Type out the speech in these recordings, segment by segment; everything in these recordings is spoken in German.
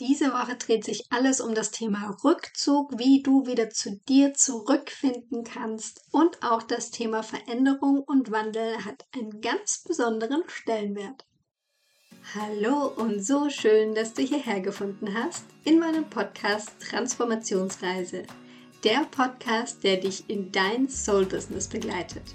Diese Woche dreht sich alles um das Thema Rückzug, wie du wieder zu dir zurückfinden kannst. Und auch das Thema Veränderung und Wandel hat einen ganz besonderen Stellenwert. Hallo und so schön, dass du hierher gefunden hast in meinem Podcast Transformationsreise. Der Podcast, der dich in dein Soul-Business begleitet.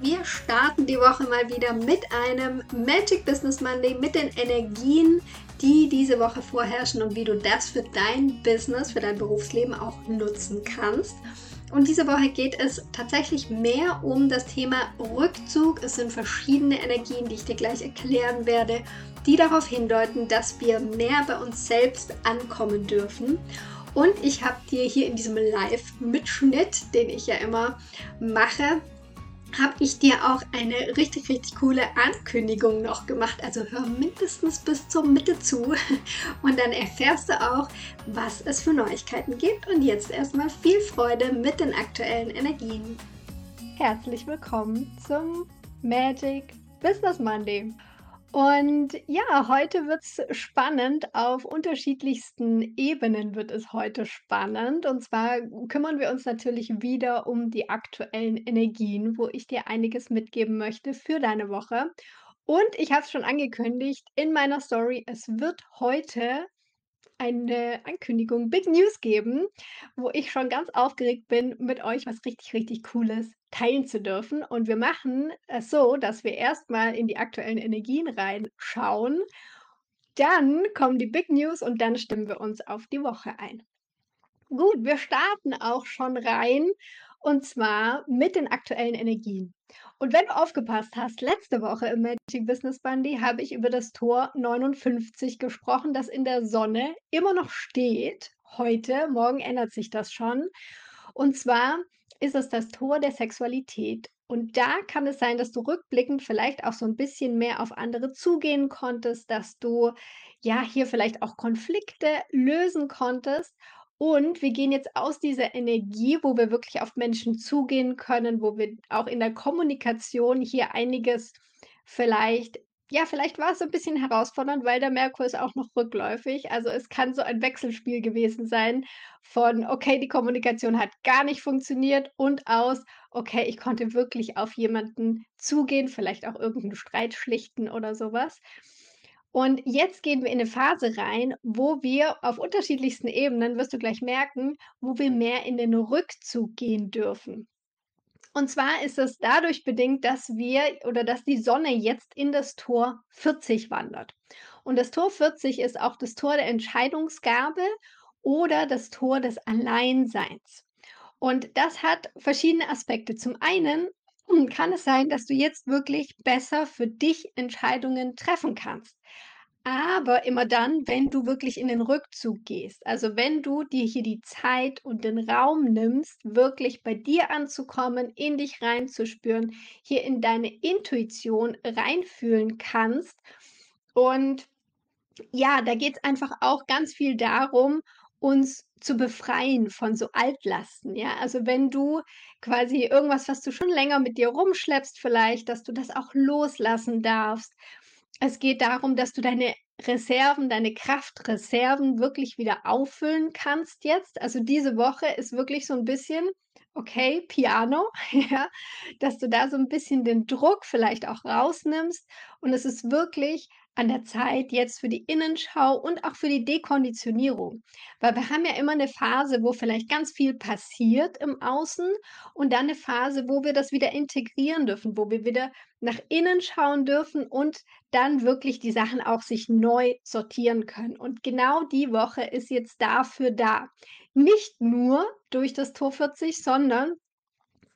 Wir starten die Woche mal wieder mit einem Magic Business Monday mit den Energien, die diese Woche vorherrschen und wie du das für dein Business, für dein Berufsleben auch nutzen kannst. Und diese Woche geht es tatsächlich mehr um das Thema Rückzug. Es sind verschiedene Energien, die ich dir gleich erklären werde, die darauf hindeuten, dass wir mehr bei uns selbst ankommen dürfen. Und ich habe dir hier in diesem Live-Mitschnitt, den ich ja immer mache, habe ich dir auch eine richtig, richtig coole Ankündigung noch gemacht. Also hör mindestens bis zur Mitte zu und dann erfährst du auch, was es für Neuigkeiten gibt. Und jetzt erstmal viel Freude mit den aktuellen Energien. Herzlich willkommen zum Magic Business Monday. Und ja, heute wird es spannend. Auf unterschiedlichsten Ebenen wird es heute spannend. Und zwar kümmern wir uns natürlich wieder um die aktuellen Energien, wo ich dir einiges mitgeben möchte für deine Woche. Und ich habe es schon angekündigt in meiner Story, es wird heute eine Ankündigung, Big News geben, wo ich schon ganz aufgeregt bin, mit euch was richtig, richtig Cooles teilen zu dürfen. Und wir machen es so, dass wir erstmal in die aktuellen Energien reinschauen. Dann kommen die Big News und dann stimmen wir uns auf die Woche ein. Gut, wir starten auch schon rein und zwar mit den aktuellen Energien. Und wenn du aufgepasst hast, letzte Woche im Magic Business Bundy habe ich über das Tor 59 gesprochen, das in der Sonne immer noch steht. Heute, morgen ändert sich das schon. Und zwar ist es das Tor der Sexualität. Und da kann es sein, dass du rückblickend vielleicht auch so ein bisschen mehr auf andere zugehen konntest, dass du ja hier vielleicht auch Konflikte lösen konntest. Und wir gehen jetzt aus dieser Energie, wo wir wirklich auf Menschen zugehen können, wo wir auch in der Kommunikation hier einiges vielleicht ja, vielleicht war es ein bisschen herausfordernd, weil der Merkur ist auch noch rückläufig. Also, es kann so ein Wechselspiel gewesen sein von: „Okay, die Kommunikation hat gar nicht funktioniert“ und aus: „Okay, ich konnte wirklich auf jemanden zugehen, vielleicht auch irgendeinen Streit schlichten“ oder sowas. Und jetzt gehen wir in eine Phase rein, wo wir auf unterschiedlichsten Ebenen, wirst du gleich merken, wo wir mehr in den Rückzug gehen dürfen. Und zwar ist es dadurch bedingt, dass wir oder dass die Sonne jetzt in das Tor 40 wandert. Und das Tor 40 ist auch das Tor der Entscheidungsgabe oder das Tor des Alleinseins. Und das hat verschiedene Aspekte. Zum einen kann es sein, dass du jetzt wirklich besser für dich Entscheidungen treffen kannst. Aber immer dann, wenn du wirklich in den Rückzug gehst. Also wenn du dir hier die Zeit und den Raum nimmst, wirklich bei dir anzukommen, in dich reinzuspüren, hier in deine Intuition reinfühlen kannst. Und ja, da geht es einfach auch ganz viel darum, uns zu befreien von so Altlasten, ja? Also, wenn du quasi irgendwas, was du schon länger mit dir rumschleppst vielleicht, dass du das auch loslassen darfst es geht darum, dass du deine Reserven, deine Kraftreserven wirklich wieder auffüllen kannst jetzt. Also diese Woche ist wirklich so ein bisschen, okay, Piano, ja, dass du da so ein bisschen den Druck vielleicht auch rausnimmst und es ist wirklich an der Zeit jetzt für die Innenschau und auch für die Dekonditionierung. Weil wir haben ja immer eine Phase, wo vielleicht ganz viel passiert im Außen und dann eine Phase, wo wir das wieder integrieren dürfen, wo wir wieder nach innen schauen dürfen und dann wirklich die Sachen auch sich neu sortieren können. Und genau die Woche ist jetzt dafür da. Nicht nur durch das Tor 40, sondern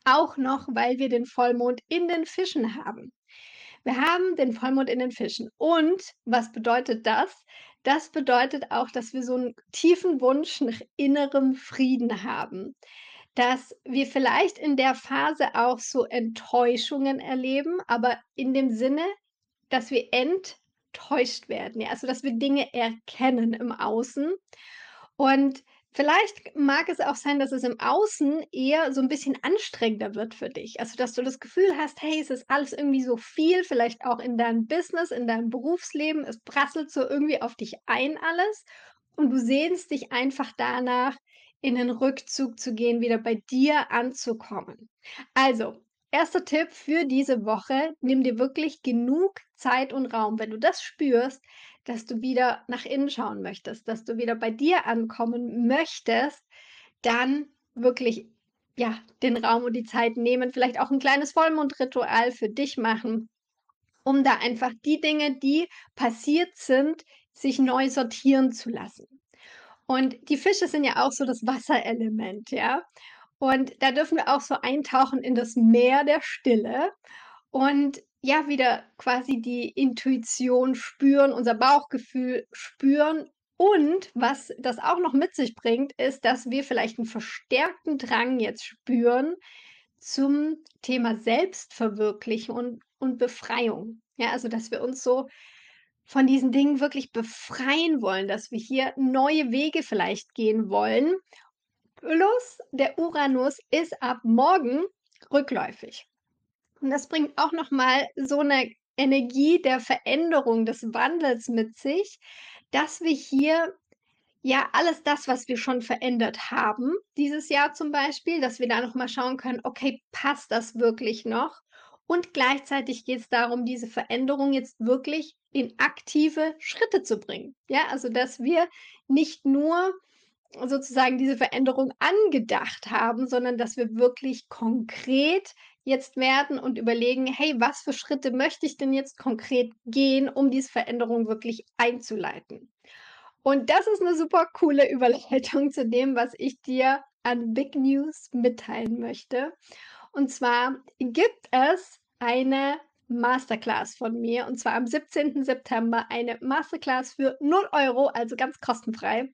auch noch, weil wir den Vollmond in den Fischen haben. Wir haben den Vollmond in den Fischen. Und was bedeutet das? Das bedeutet auch, dass wir so einen tiefen Wunsch nach innerem Frieden haben. dass wir vielleicht in der Phase auch so Enttäuschungen erleben, aber in dem Sinne, dass wir enttäuscht werden, ja, also dass wir Dinge erkennen im Außen. Und vielleicht mag es auch sein, dass es im Außen eher so ein bisschen anstrengender wird für dich. Also, dass du das Gefühl hast: „Hey, es ist alles irgendwie so viel“, vielleicht auch in deinem Business, in deinem Berufsleben. Es prasselt so irgendwie auf dich ein alles und du sehnst dich einfach danach, in den Rückzug zu gehen, wieder bei dir anzukommen. Also, erster Tipp für diese Woche: Nimm dir wirklich genug Zeit und Raum. Wenn du das spürst, dass du wieder nach innen schauen möchtest, dass du wieder bei dir ankommen möchtest, dann wirklich, ja, den Raum und die Zeit nehmen, vielleicht auch ein kleines Vollmondritual für dich machen, um da einfach die Dinge, die passiert sind, sich neu sortieren zu lassen. Und die Fische sind ja auch so das Wasserelement, ja? Und da dürfen wir auch so eintauchen in das Meer der Stille und ja, wieder quasi die Intuition spüren, unser Bauchgefühl spüren. Und was das auch noch mit sich bringt, ist, dass wir vielleicht einen verstärkten Drang jetzt spüren zum Thema Selbstverwirklichung und und Befreiung. Ja, also, dass wir uns so von diesen Dingen wirklich befreien wollen, dass wir hier neue Wege vielleicht gehen wollen. Plus der Uranus ist ab morgen rückläufig. Und das bringt auch noch mal so eine Energie der Veränderung, des Wandels mit sich, dass wir hier ja alles das, was wir schon verändert haben, dieses Jahr zum Beispiel, dass wir da noch mal schauen können: „Okay, passt das wirklich noch?“ Und gleichzeitig geht es darum, diese Veränderung jetzt wirklich in aktive Schritte zu bringen. Ja, also, dass wir nicht nur sozusagen diese Veränderung angedacht haben, sondern dass wir wirklich konkret jetzt werden und überlegen, hey, was für Schritte möchte ich denn jetzt konkret gehen, um diese Veränderung wirklich einzuleiten? Und das ist eine super coole Überleitung zu dem, was ich dir an Big News mitteilen möchte. Und zwar gibt es eine Masterclass von mir, und zwar am 17. September eine Masterclass für 0 Euro, also ganz kostenfrei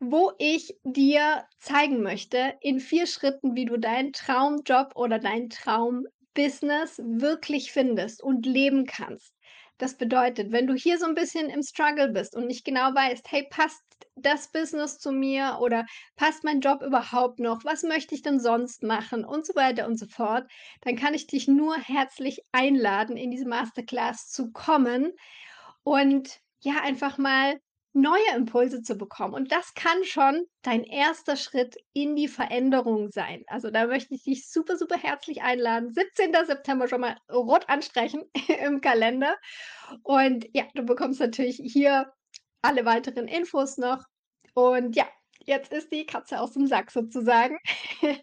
wo ich dir zeigen möchte in vier Schritten, wie du deinen Traumjob oder dein Traumbusiness wirklich findest und leben kannst. Das bedeutet, wenn du hier so ein bisschen im Struggle bist und nicht genau weißt: „Hey, passt das Business zu mir oder passt mein Job überhaupt noch? Was möchte ich denn sonst machen?“ und so weiter und so fort, dann kann ich dich nur herzlich einladen, in diese Masterclass zu kommen und ja, einfach mal neue Impulse zu bekommen. Und das kann schon dein erster Schritt in die Veränderung sein. Also da möchte ich dich super, super herzlich einladen. 17. September schon mal rot anstreichen im Kalender. Und ja, du bekommst natürlich hier alle weiteren Infos noch. Und ja, Jetzt ist die Katze aus dem Sack sozusagen.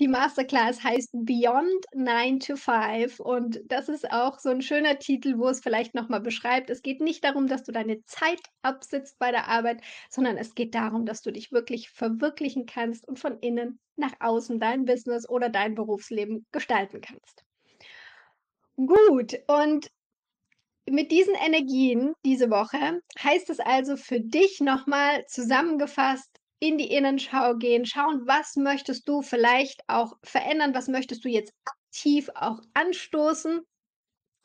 Die Masterclass heißt Beyond 9 to 5 und das ist auch so ein schöner Titel, wo es vielleicht noch mal beschreibt, es geht nicht darum, dass du deine Zeit absitzt bei der Arbeit, sondern es geht darum, dass du dich wirklich verwirklichen kannst und von innen nach außen dein Business oder dein Berufsleben gestalten kannst. Gut, und mit diesen Energien diese Woche heißt es also für dich noch mal zusammengefasst in die Innenschau gehen, schauen, was möchtest du vielleicht auch verändern, was möchtest du jetzt aktiv auch anstoßen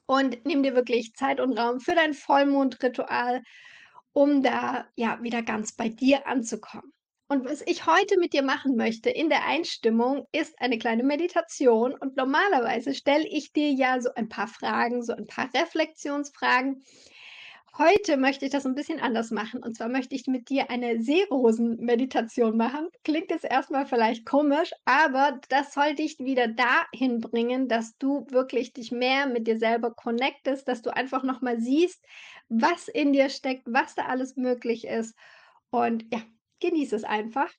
und nimm dir wirklich Zeit und Raum für dein Vollmondritual, um da ja wieder ganz bei dir anzukommen. Und was ich heute mit dir machen möchte in der Einstimmung ist eine kleine Meditation und normalerweise stelle ich dir ja so ein paar Fragen, so ein paar Reflexionsfragen, Heute möchte ich das ein bisschen anders machen. Und zwar möchte ich mit dir eine Seerosen-Meditation machen. Klingt jetzt erstmal vielleicht komisch, aber das soll dich wieder dahin bringen, dass du wirklich dich mehr mit dir selber connectest, dass du einfach noch mal siehst, was in dir steckt, was da alles möglich ist. Und ja, genieße es einfach.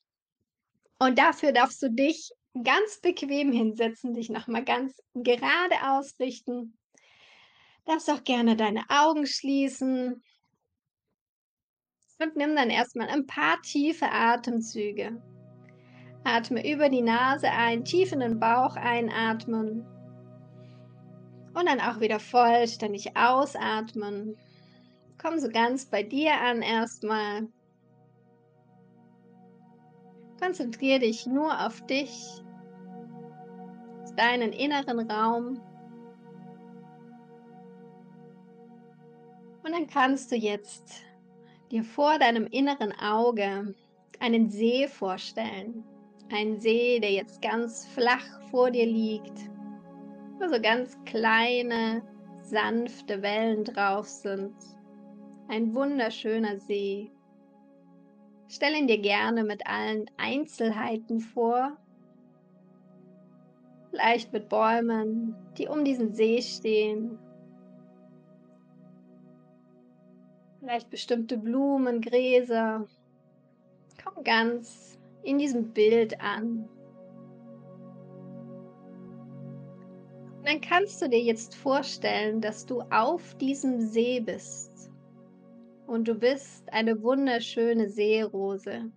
Und dafür darfst du dich ganz bequem hinsetzen, dich noch mal ganz gerade ausrichten Darfst auch gerne deine Augen schließen und nimm dann erstmal ein paar tiefe Atemzüge. Atme über die Nase ein, tief in den Bauch einatmen und dann auch wieder vollständig ausatmen. Komm so ganz bei dir an erstmal. Konzentriere dich nur auf dich, deinen inneren Raum. Und dann kannst du jetzt dir vor deinem inneren Auge einen See vorstellen. Ein See, der jetzt ganz flach vor dir liegt, wo so ganz kleine, sanfte Wellen drauf sind. Ein wunderschöner See. Stell ihn dir gerne mit allen Einzelheiten vor. Vielleicht mit Bäumen, die um diesen See stehen. Vielleicht bestimmte Blumen, Gräser. Komm ganz in diesem Bild an. Und dann kannst du dir jetzt vorstellen, dass du auf diesem See bist. Und du bist eine wunderschöne Seerose,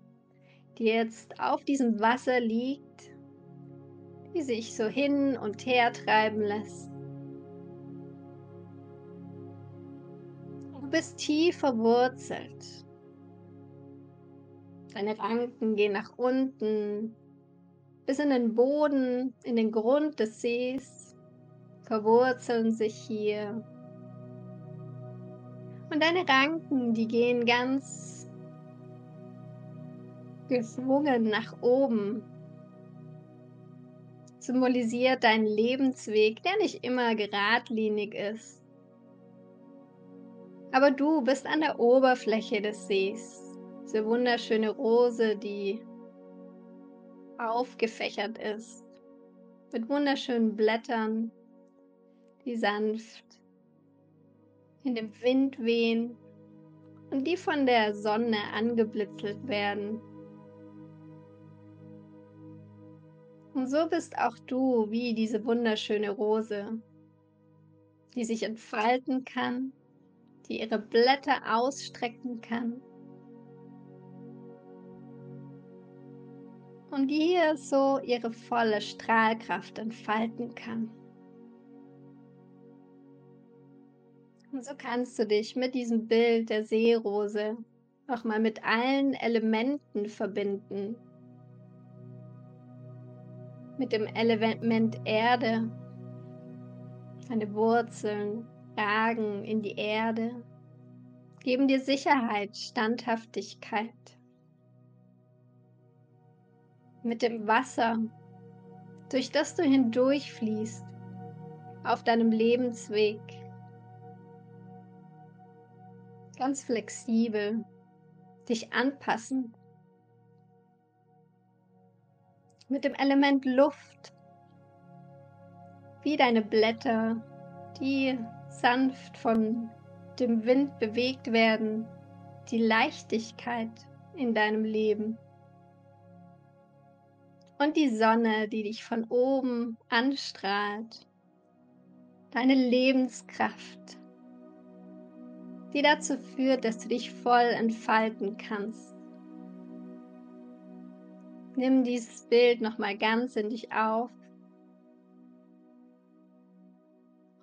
die jetzt auf diesem Wasser liegt, die sich so hin und her treiben lässt. Du bist tief verwurzelt. Deine Ranken gehen nach unten bis in den Boden, in den Grund des Sees, verwurzeln sich hier. Und deine Ranken, die gehen ganz geschwungen nach oben. Symbolisiert deinen Lebensweg, der nicht immer geradlinig ist. Aber du bist an der Oberfläche des Sees diese wunderschöne Rose, die aufgefächert ist, mit wunderschönen Blättern, die sanft in dem Wind wehen und die von der Sonne angeblitzelt werden. Und so bist auch du wie diese wunderschöne Rose, die sich entfalten kann, die ihre Blätter ausstrecken kann und die hier so ihre volle Strahlkraft entfalten kann. Und so kannst du dich mit diesem Bild der Seerose nochmal mit allen Elementen verbinden. Mit dem Element Erde. Deine Wurzeln ragen in die Erde, geben dir Sicherheit, Standhaftigkeit mit dem Wasser, durch das du hindurchfließt auf deinem Lebensweg. Ganz flexibel, dich anpassen. Mit dem Element Luft, wie deine Blätter, die sanft von dem Wind bewegt werden, die Leichtigkeit in deinem Leben. Und die Sonne, die dich von oben anstrahlt, deine Lebenskraft, die dazu führt, dass du dich voll entfalten kannst. Nimm dieses Bild nochmal ganz in dich auf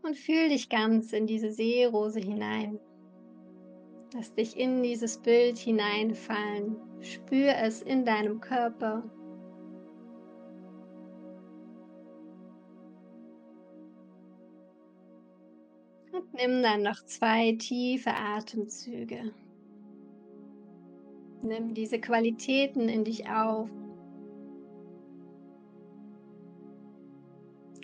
und fühl dich ganz in diese Seerose hinein. Lass dich in dieses Bild hineinfallen. Spür es in deinem Körper. Und nimm dann noch zwei tiefe Atemzüge. Nimm diese Qualitäten in dich auf.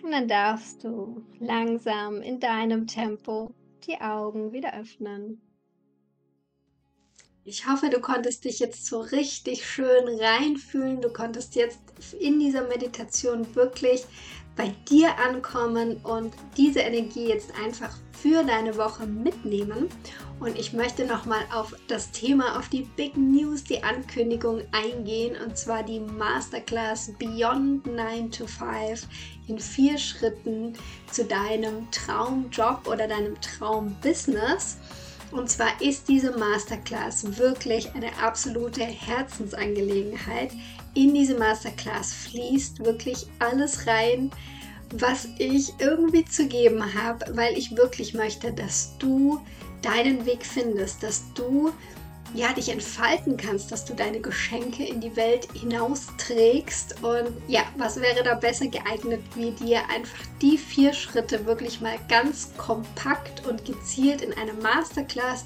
Und dann darfst du langsam in deinem Tempo die Augen wieder öffnen. Ich hoffe, du konntest dich jetzt so richtig schön reinfühlen. Du konntest jetzt in dieser Meditation wirklich bei dir ankommen und diese Energie jetzt einfach für deine Woche mitnehmen. Und ich möchte nochmal auf das Thema, auf die Big News, die Ankündigung eingehen, und zwar die Masterclass Beyond 9 to 5 in vier Schritten zu deinem Traumjob oder deinem Traumbusiness. Und zwar ist diese Masterclass wirklich eine absolute Herzensangelegenheit. In diese Masterclass fließt wirklich alles rein, was ich irgendwie zu geben habe, weil ich wirklich möchte, dass du deinen Weg findest, dass du ja, dich entfalten kannst, dass du deine Geschenke in die Welt hinausträgst. Und ja, was wäre da besser geeignet, wie dir einfach die vier Schritte wirklich mal ganz kompakt und gezielt in einer Masterclass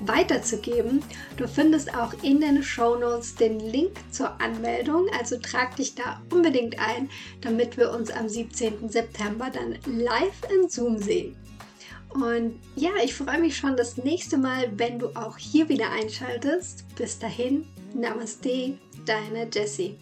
weiterzugeben. Du findest auch in den Show Notes den Link zur Anmeldung, also trag dich da unbedingt ein, damit wir uns am 17. September dann live in Zoom sehen. Und ja, ich freue mich schon das nächste Mal, wenn du auch hier wieder einschaltest. Bis dahin, Namaste, deine Jessie.